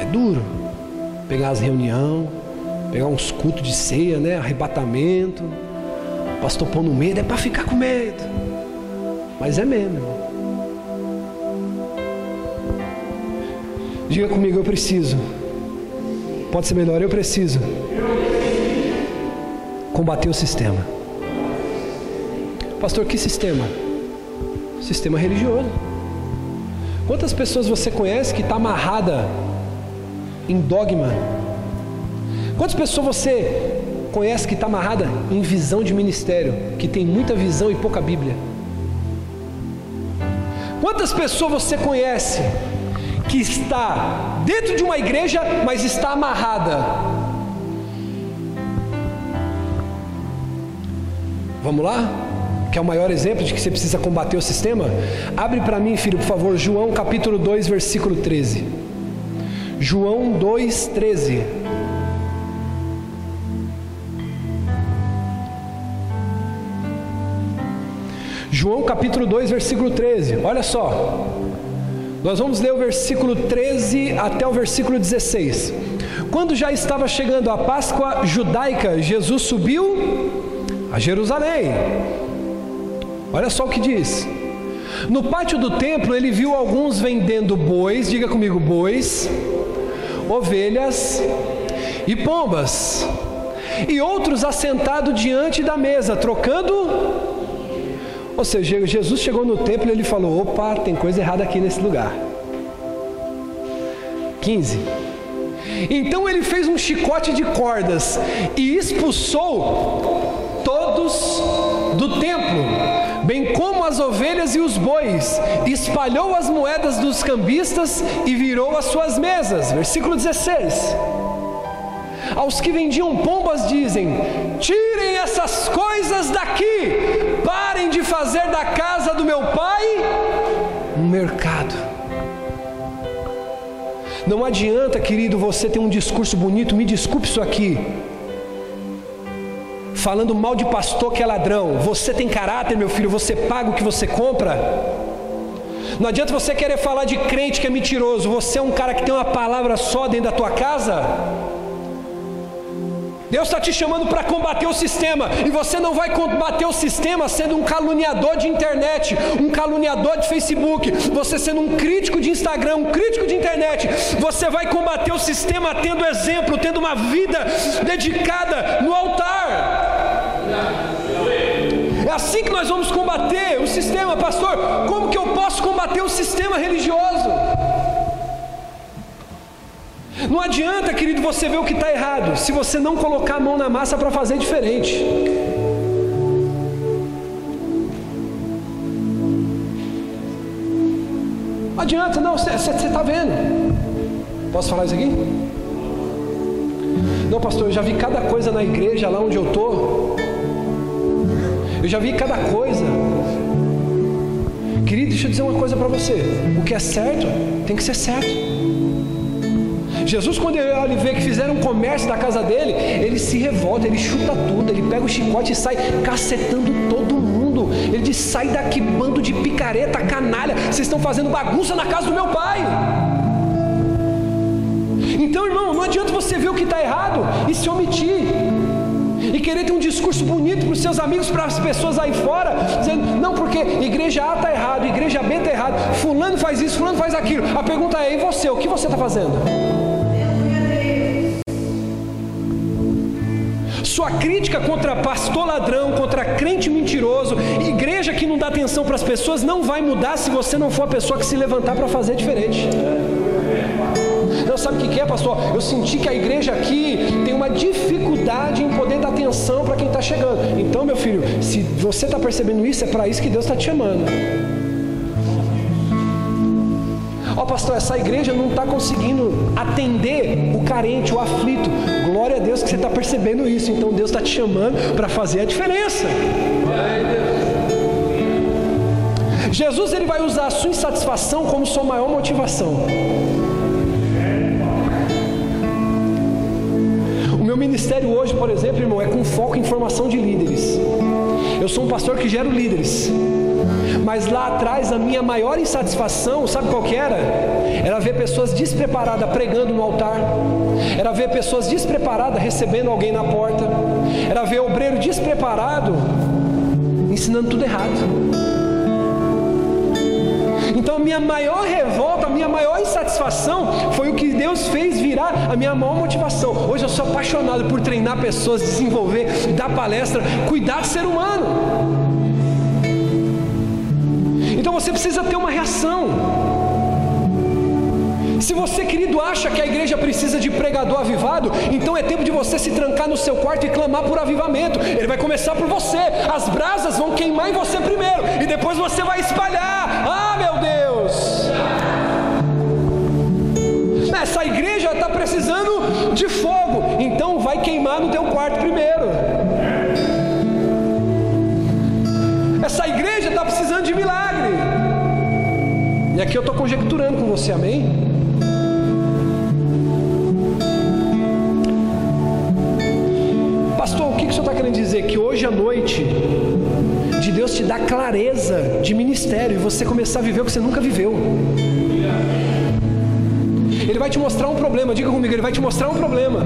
É duro pegar as reuniões, pegar uns cultos de ceia, né? Arrebatamento pastor pondo medo, é para ficar com medo. Mas é mesmo. Diga comigo, eu preciso. Pode ser melhor, eu preciso. Combater o sistema. Pastor, que sistema? Sistema religioso. Quantas pessoas você conhece que está amarrada em dogma? Quantas pessoas você conhece que está amarrada em visão de ministério, que tem muita visão e pouca Bíblia. Quantas pessoas você conhece que está dentro de uma igreja, mas está amarrada? Vamos lá? Que é o maior exemplo de que você precisa combater o sistema? Abre para mim, filho, por favor, João capítulo 2, versículo 13. João 2, 13. João capítulo 2, versículo 13. Olha só. Nós vamos ler o versículo 13 até o versículo 16. Quando já estava chegando a Páscoa judaica, Jesus subiu a Jerusalém. Olha só o que diz. No pátio do templo, ele viu alguns vendendo bois, diga comigo, bois, ovelhas e pombas, e outros assentados diante da mesa, trocando ou seja, Jesus chegou no templo e ele falou: opa, tem coisa errada aqui nesse lugar. 15. Então ele fez um chicote de cordas e expulsou todos do templo, bem como as ovelhas e os bois, espalhou as moedas dos cambistas e virou as suas mesas. Versículo 16. Aos que vendiam pombas dizem: Tirem essas coisas daqui, parem de fazer da casa do meu pai um mercado. Não adianta, querido, você ter um discurso bonito, me desculpe isso aqui. Falando mal de pastor que é ladrão. Você tem caráter, meu filho, você paga o que você compra. Não adianta você querer falar de crente que é mentiroso. Você é um cara que tem uma palavra só dentro da tua casa. Deus está te chamando para combater o sistema, e você não vai combater o sistema sendo um caluniador de internet, um caluniador de Facebook, você sendo um crítico de Instagram, um crítico de internet. Você vai combater o sistema tendo exemplo, tendo uma vida dedicada no altar. É assim que nós vamos combater o sistema, pastor. Como que eu posso combater o sistema religioso? Não adianta, querido, você ver o que está errado, se você não colocar a mão na massa para fazer diferente. Não adianta, não, você está vendo. Posso falar isso aqui? Não, pastor, eu já vi cada coisa na igreja lá onde eu estou. Eu já vi cada coisa. Querido, deixa eu dizer uma coisa para você: o que é certo tem que ser certo. Jesus, quando ele vê que fizeram um comércio da casa dele, ele se revolta, ele chuta tudo, ele pega o chicote e sai cacetando todo mundo. Ele diz: sai daqui, bando de picareta, canalha, vocês estão fazendo bagunça na casa do meu pai. Então, irmão, não adianta você ver o que está errado e se omitir e querer ter um discurso bonito para os seus amigos, para as pessoas aí fora, dizendo, não, porque igreja A está errado, igreja B está errado, fulano faz isso, fulano faz aquilo. A pergunta é, e você, o que você está fazendo? Crítica contra pastor ladrão, contra crente mentiroso, igreja que não dá atenção para as pessoas, não vai mudar se você não for a pessoa que se levantar para fazer diferente. Não sabe o que é, pastor? Eu senti que a igreja aqui tem uma dificuldade em poder dar atenção para quem está chegando. Então, meu filho, se você está percebendo isso, é para isso que Deus está te chamando. Oh, pastor, essa igreja não está conseguindo atender o carente, o aflito. Glória a Deus que você está percebendo isso. Então Deus está te chamando para fazer a diferença. Jesus ele vai usar a sua insatisfação como sua maior motivação. O meu ministério hoje, por exemplo, irmão, é com foco em formação de líderes. Eu sou um pastor que gera líderes. Mas lá atrás a minha maior insatisfação, sabe qual era? Era ver pessoas despreparadas pregando no altar. Era ver pessoas despreparadas recebendo alguém na porta. Era ver obreiro despreparado ensinando tudo errado. Então a minha maior revolta, a minha maior insatisfação foi o que Deus fez virar a minha maior motivação. Hoje eu sou apaixonado por treinar pessoas, desenvolver, dar palestra, cuidar do ser humano. Você precisa ter uma reação. Se você, querido, acha que a igreja precisa de pregador avivado, então é tempo de você se trancar no seu quarto e clamar por avivamento. Ele vai começar por você. As brasas vão queimar em você primeiro e depois você vai espalhar. Aqui eu estou conjecturando com você, amém? Pastor, o que, que o senhor está querendo dizer? Que hoje à noite, de Deus te dar clareza de ministério e você começar a viver o que você nunca viveu. Ele vai te mostrar um problema, diga comigo, ele vai te mostrar um problema.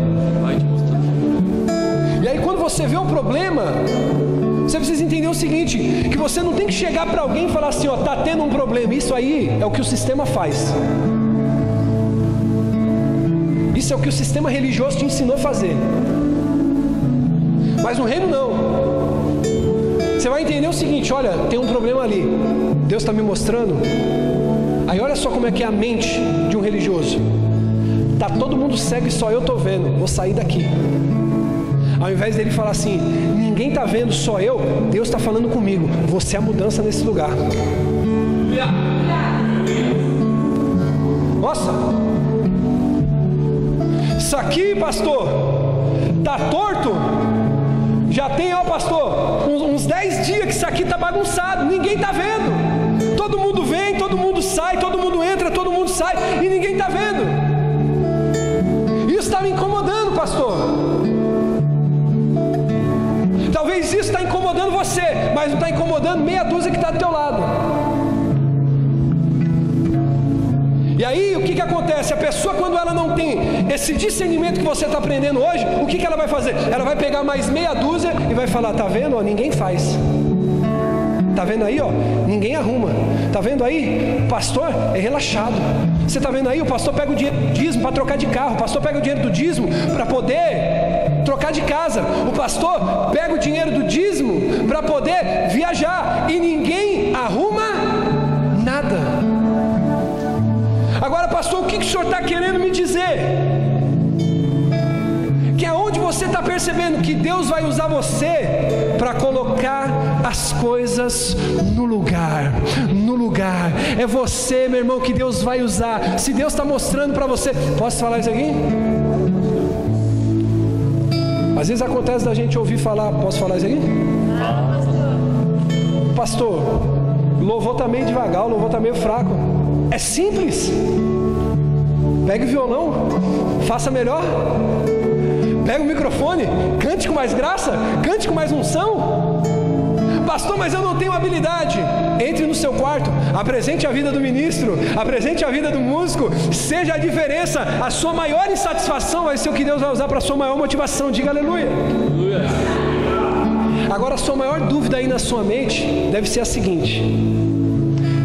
E aí quando você vê o problema, você precisa entender o seguinte: que você não tem que chegar para alguém e falar assim, ó, tá tendo um problema. Isso aí é o que o sistema faz. Isso é o que o sistema religioso te ensinou a fazer. Mas no reino não. Você vai entender o seguinte: olha, tem um problema ali. Deus está me mostrando. Aí olha só como é que é a mente de um religioso. Tá todo mundo cego e só eu tô vendo. Vou sair daqui. Ao invés dele falar assim, ninguém está vendo, só eu, Deus está falando comigo. Você é a mudança nesse lugar. Nossa! Isso aqui, pastor, tá torto? Já tem, ó pastor, uns 10 dias que isso aqui está bagunçado, ninguém está vendo. Todo mundo vem, todo mundo sai, todo mundo entra, todo mundo sai e ninguém está vendo. Você, mas não está incomodando meia dúzia que está do teu lado. E aí, o que, que acontece? A pessoa, quando ela não tem esse discernimento que você está aprendendo hoje, o que, que ela vai fazer? Ela vai pegar mais meia dúzia e vai falar: tá vendo? Ó, ninguém faz. Tá vendo aí, ó? Ninguém arruma. Tá vendo aí? O pastor é relaxado. Você tá vendo aí? O pastor pega o dinheiro do dízimo para trocar de carro. O pastor pega o dinheiro do dízimo para poder trocar de casa. O pastor pega o dinheiro do dízimo para poder viajar. E ninguém arruma nada. Agora, pastor, o que, que o senhor está querendo me dizer? que é onde você está percebendo que Deus vai usar você para colocar as coisas no lugar, no lugar. É você, meu irmão, que Deus vai usar. Se Deus está mostrando para você, posso falar isso aqui? Às vezes acontece da gente ouvir falar, posso falar isso aqui? Pastor, louvor está meio devagar, o louvor está meio fraco. É simples. Pegue o violão, faça melhor. Pega o microfone, cante com mais graça, cante com mais unção. Pastor, mas eu não tenho habilidade. Entre no seu quarto, apresente a vida do ministro, apresente a vida do músico, seja a diferença. A sua maior insatisfação vai ser o que Deus vai usar para a sua maior motivação. Diga aleluia. aleluia. Agora, a sua maior dúvida aí na sua mente deve ser a seguinte: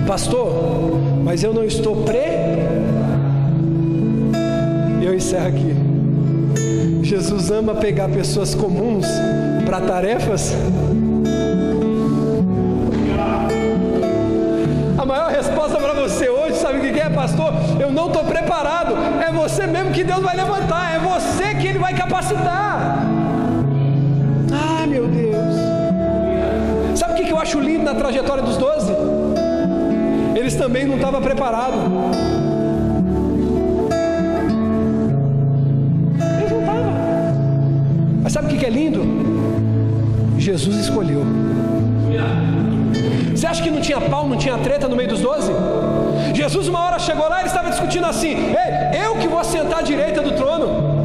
Pastor, mas eu não estou pre. Eu encerro aqui. Jesus ama pegar pessoas comuns para tarefas? A maior resposta para você hoje, sabe o que é, pastor? Eu não estou preparado. É você mesmo que Deus vai levantar, é você que Ele vai capacitar. Na trajetória dos doze? Eles também não estavam preparados. sabe o que é lindo? Jesus escolheu. Você acha que não tinha pau, não tinha treta no meio dos doze? Jesus uma hora chegou lá e ele estava discutindo assim: Ei, eu que vou sentar à direita do trono.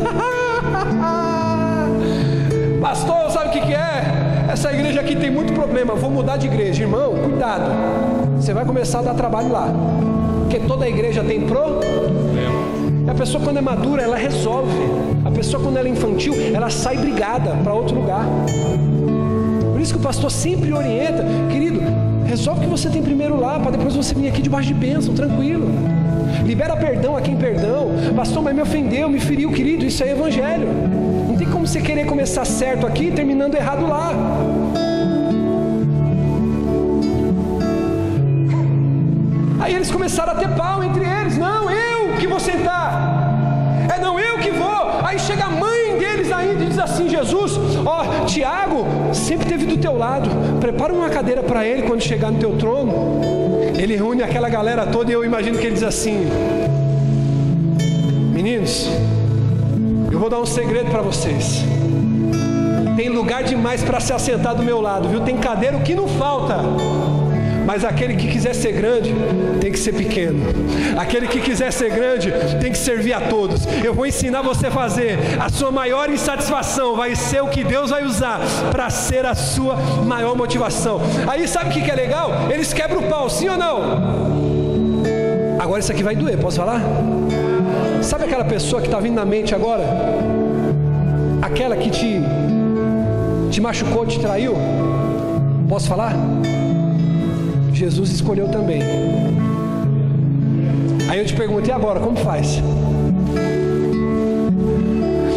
Pastor, sabe o que, que é? Essa igreja aqui tem muito problema, vou mudar de igreja. Irmão, cuidado. Você vai começar a dar trabalho lá. Porque toda igreja tem problema. A pessoa quando é madura, ela resolve. A pessoa quando ela é infantil, ela sai brigada para outro lugar. Por isso que o pastor sempre orienta, querido, resolve o que você tem primeiro lá, para depois você vir aqui debaixo de bênção, tranquilo. Libera perdão a quem perdão. Pastor, mas me ofendeu, me feriu, querido, isso é evangelho. Tem como você querer começar certo aqui terminando errado lá. Aí eles começaram a ter pau entre eles. Não, eu que vou sentar. É não eu que vou. Aí chega a mãe deles ainda e diz assim: Jesus, ó, Tiago sempre teve do teu lado. Prepara uma cadeira para ele quando chegar no teu trono. Ele reúne aquela galera toda e eu imagino que ele diz assim: Meninos, vou dar um segredo para vocês. Tem lugar demais para se assentar do meu lado, viu? Tem cadeira o que não falta. Mas aquele que quiser ser grande tem que ser pequeno. Aquele que quiser ser grande tem que servir a todos. Eu vou ensinar você a fazer. A sua maior insatisfação vai ser o que Deus vai usar para ser a sua maior motivação. Aí sabe o que é legal? Eles quebram o pau, sim ou não? Agora isso aqui vai doer, posso falar? Sabe aquela pessoa que está vindo na mente agora? Aquela que te, te machucou, te traiu? Posso falar? Jesus escolheu também. Aí eu te pergunto, e agora, como faz?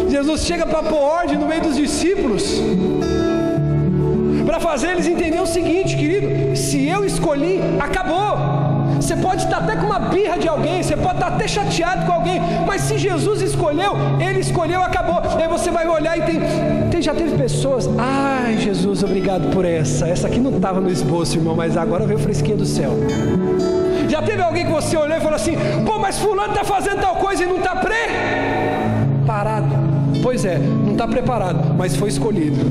Jesus chega para pôr ordem no meio dos discípulos, para fazer eles entenderem o seguinte, querido: se eu escolhi, acabou. Você pode estar até com uma birra de alguém, você pode estar até chateado com alguém, mas se Jesus escolheu, Ele escolheu, acabou. Aí você vai olhar e tem, tem já teve pessoas, ai Jesus, obrigado por essa. Essa aqui não estava no esboço, irmão, mas agora veio fresquinha do céu. Já teve alguém que você olhou e falou assim, pô, mas fulano está fazendo tal coisa e não está preparado. Pois é, não está preparado, mas foi escolhido.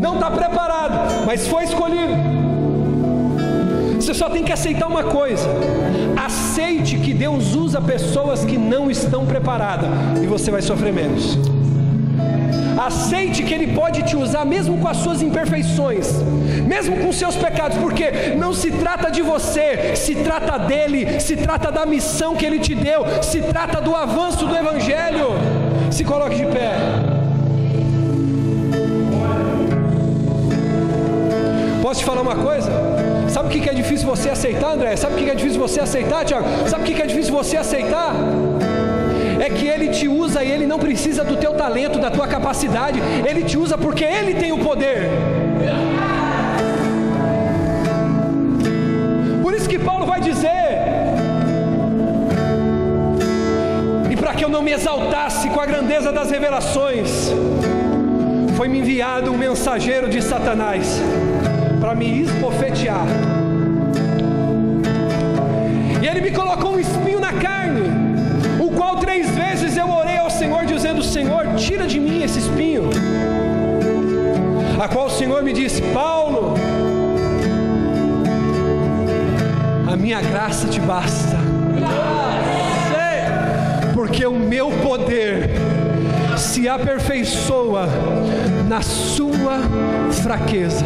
Não está preparado, mas foi escolhido. Você só tem que aceitar uma coisa: aceite que Deus usa pessoas que não estão preparadas e você vai sofrer menos. Aceite que Ele pode te usar mesmo com as suas imperfeições, mesmo com seus pecados, porque não se trata de você, se trata dele, se trata da missão que Ele te deu, se trata do avanço do Evangelho. Se coloque de pé. Posso te falar uma coisa? Sabe o que é difícil você aceitar, André? Sabe o que é difícil você aceitar, Tiago? Sabe o que é difícil você aceitar? É que Ele te usa e Ele não precisa do teu talento, da tua capacidade. Ele te usa porque Ele tem o poder. Por isso que Paulo vai dizer: e para que eu não me exaltasse com a grandeza das revelações, foi-me enviado um mensageiro de Satanás para me esbofetear. E ele me colocou um espinho na carne, o qual três vezes eu orei ao Senhor, dizendo: Senhor, tira de mim esse espinho. A qual o Senhor me disse: Paulo, a minha graça te basta, porque o meu poder se aperfeiçoa na sua fraqueza.